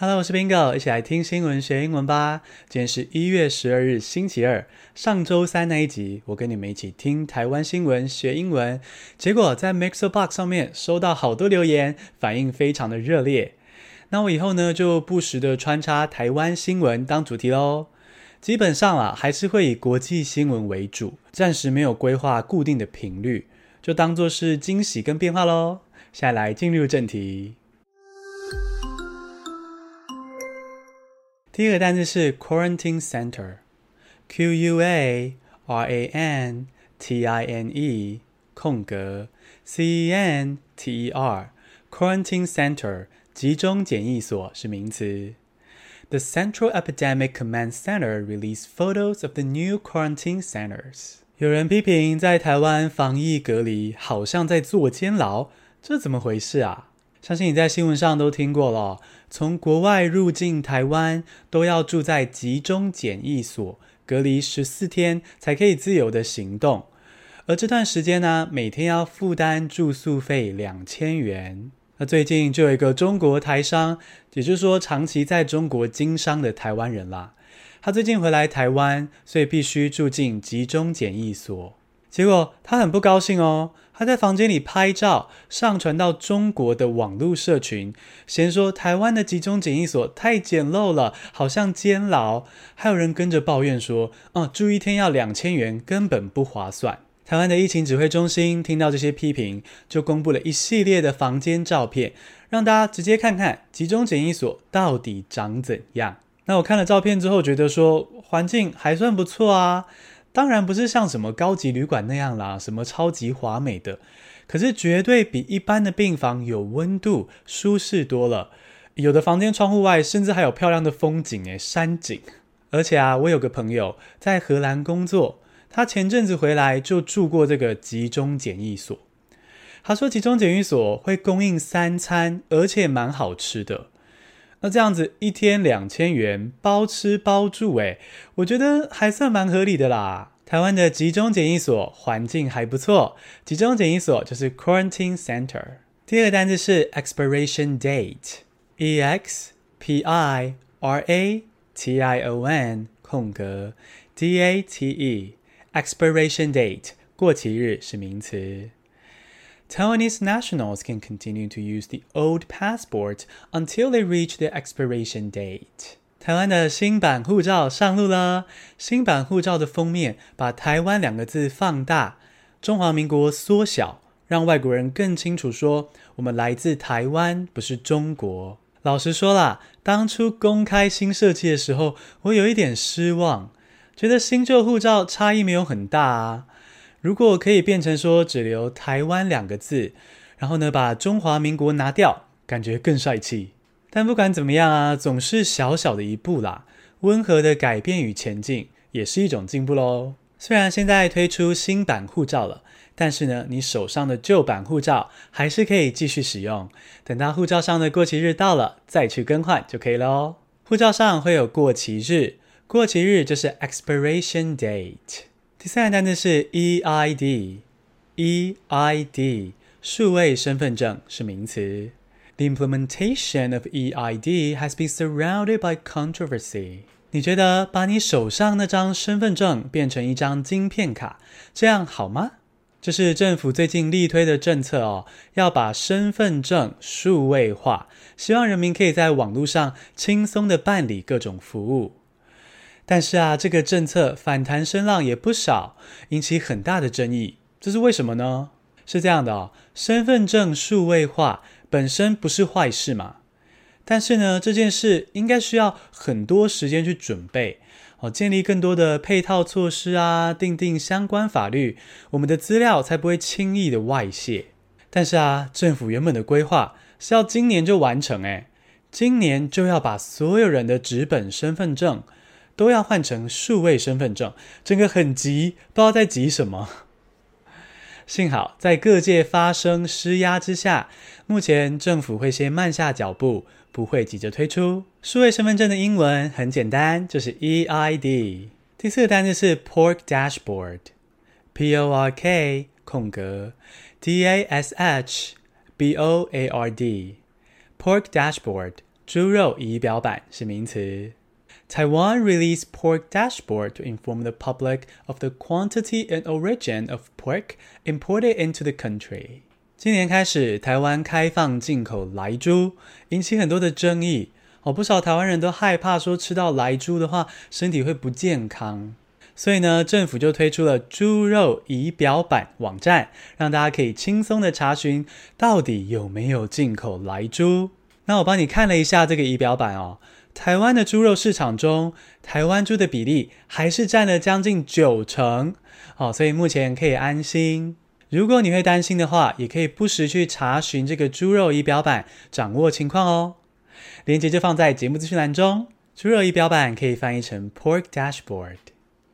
Hello，我是 Bingo，一起来听新闻学英文吧。今天是一月十二日，星期二。上周三那一集，我跟你们一起听台湾新闻学英文，结果在 Mixbox 上面收到好多留言，反应非常的热烈。那我以后呢，就不时的穿插台湾新闻当主题喽。基本上啊，还是会以国际新闻为主，暂时没有规划固定的频率，就当做是惊喜跟变化喽。下来进入正题。第一个单词是 quarantine center，Q U A R A N T I N E 空格 C E N T E R，quarantine center 集中检疫所是名词。The Central Epidemic Command Center released photos of the new quarantine centers。有人批评在台湾防疫隔离好像在坐监牢，这怎么回事啊？ 相信你在新闻上都听过了，从国外入境台湾都要住在集中检疫所，隔离十四天才可以自由的行动。而这段时间呢，每天要负担住宿费两千元。那最近就有一个中国台商，也就是说长期在中国经商的台湾人啦，他最近回来台湾，所以必须住进集中检疫所。结果他很不高兴哦，他在房间里拍照，上传到中国的网络社群，先说台湾的集中检疫所太简陋了，好像监牢。还有人跟着抱怨说，哦，住一天要两千元，根本不划算。台湾的疫情指挥中心听到这些批评，就公布了一系列的房间照片，让大家直接看看集中检疫所到底长怎样。那我看了照片之后，觉得说环境还算不错啊。当然不是像什么高级旅馆那样啦，什么超级华美的，可是绝对比一般的病房有温度、舒适多了。有的房间窗户外甚至还有漂亮的风景诶，山景。而且啊，我有个朋友在荷兰工作，他前阵子回来就住过这个集中检疫所。他说集中检疫所会供应三餐，而且蛮好吃的。那这样子一天两千元包吃包住，诶，我觉得还算蛮合理的啦。台湾的集中检疫所环境还不错，集中检疫所就是 quarantine center。第二个单字是 expiration date，e x p i r a t i o n 空格 d a t e，expiration date 过期日是名词。Taiwanese nationals can continue to use the old passport until they reach the expiration date. 台湾的新版护照上路了。新版护照的封面把“台湾”两个字放大，中华民国缩小，让外国人更清楚说我们来自台湾，不是中国。老实说啦，当初公开新设计的时候，我有一点失望，觉得新旧护照差异没有很大啊。如果可以变成说只留“台湾”两个字，然后呢，把中华民国拿掉，感觉更帅气。但不管怎么样啊，总是小小的一步啦。温和的改变与前进也是一种进步喽。虽然现在推出新版护照了，但是呢，你手上的旧版护照还是可以继续使用。等到护照上的过期日到了，再去更换就可以了哦。护照上会有过期日，过期日就是 expiration date。第三个单词是 EID，EID 数位身份证是名词。The implementation of EID has been surrounded by controversy。你觉得把你手上那张身份证变成一张晶片卡，这样好吗？这是政府最近力推的政策哦，要把身份证数位化，希望人民可以在网络上轻松的办理各种服务。但是啊，这个政策反弹声浪也不少，引起很大的争议。这是为什么呢？是这样的哦，身份证数位化本身不是坏事嘛，但是呢，这件事应该需要很多时间去准备，哦，建立更多的配套措施啊，订定相关法律，我们的资料才不会轻易的外泄。但是啊，政府原本的规划是要今年就完成，诶，今年就要把所有人的纸本身份证。都要换成数位身份证，整个很急，不知道在急什么。幸好在各界发声施压之下，目前政府会先慢下脚步，不会急着推出数位身份证的英文很简单，就是 EID。第四个单词是 Pork Dashboard，P O R K 空格 D A S H B O A R D，Pork Dashboard 猪肉仪表板是名词。Taiwan released pork dashboard to inform the public of the quantity and origin of pork imported into the country. 今年开始，台湾开放进口莱猪，引起很多的争议。哦，不少台湾人都害怕说吃到莱猪的话，身体会不健康。所以呢，政府就推出了猪肉仪表板网站，让大家可以轻松的查询到底有没有进口莱猪。那我帮你看了一下这个仪表板哦，台湾的猪肉市场中，台湾猪的比例还是占了将近九成，哦，所以目前可以安心。如果你会担心的话，也可以不时去查询这个猪肉仪表板，掌握情况哦。链接就放在节目资讯栏中。猪肉仪表板可以翻译成 Pork Dashboard。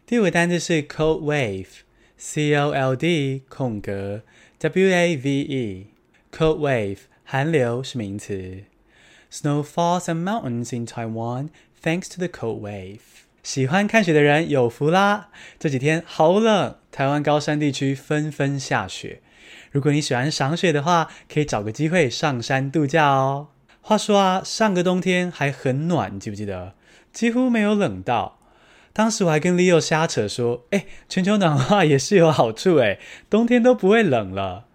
第五个单字是 Cold Wave，C O L D 空格 W A V E。Cold Wave 寒流是名词。Snow falls on mountains in Taiwan thanks to the cold wave。喜欢看雪的人有福啦！这几天好冷，台湾高山地区纷纷下雪。如果你喜欢赏雪的话，可以找个机会上山度假哦。话说啊，上个冬天还很暖，你记不记得？几乎没有冷到。当时我还跟 Leo 瞎扯说：“哎，全球暖化也是有好处哎，冬天都不会冷了。”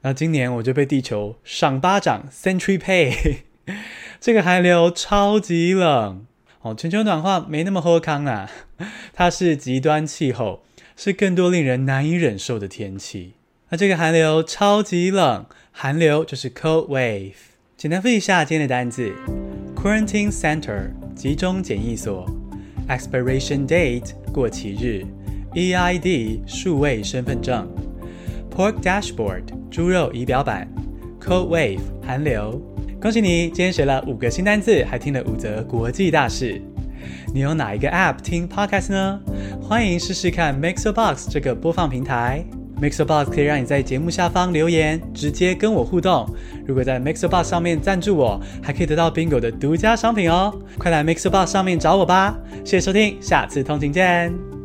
那今年我就被地球赏巴掌，Century Pay。这个寒流超级冷。哦，全球暖化没那么好康啊，它是极端气候，是更多令人难以忍受的天气。那这个寒流超级冷，寒流就是 cold wave。简单复习一下今天的单字：quarantine center 集中检疫所，expiration date 过期日，EID 数位身份证，pork dashboard 猪肉仪表板，cold wave 寒流。恭喜你，今天学了五个新单字，还听了五则国际大事。你用哪一个 App 听 Podcast 呢？欢迎试试看 MixerBox 这个播放平台。MixerBox 可以让你在节目下方留言，直接跟我互动。如果在 MixerBox 上面赞助我，还可以得到 Bingo 的独家商品哦。快来 MixerBox 上面找我吧！谢谢收听，下次通勤见。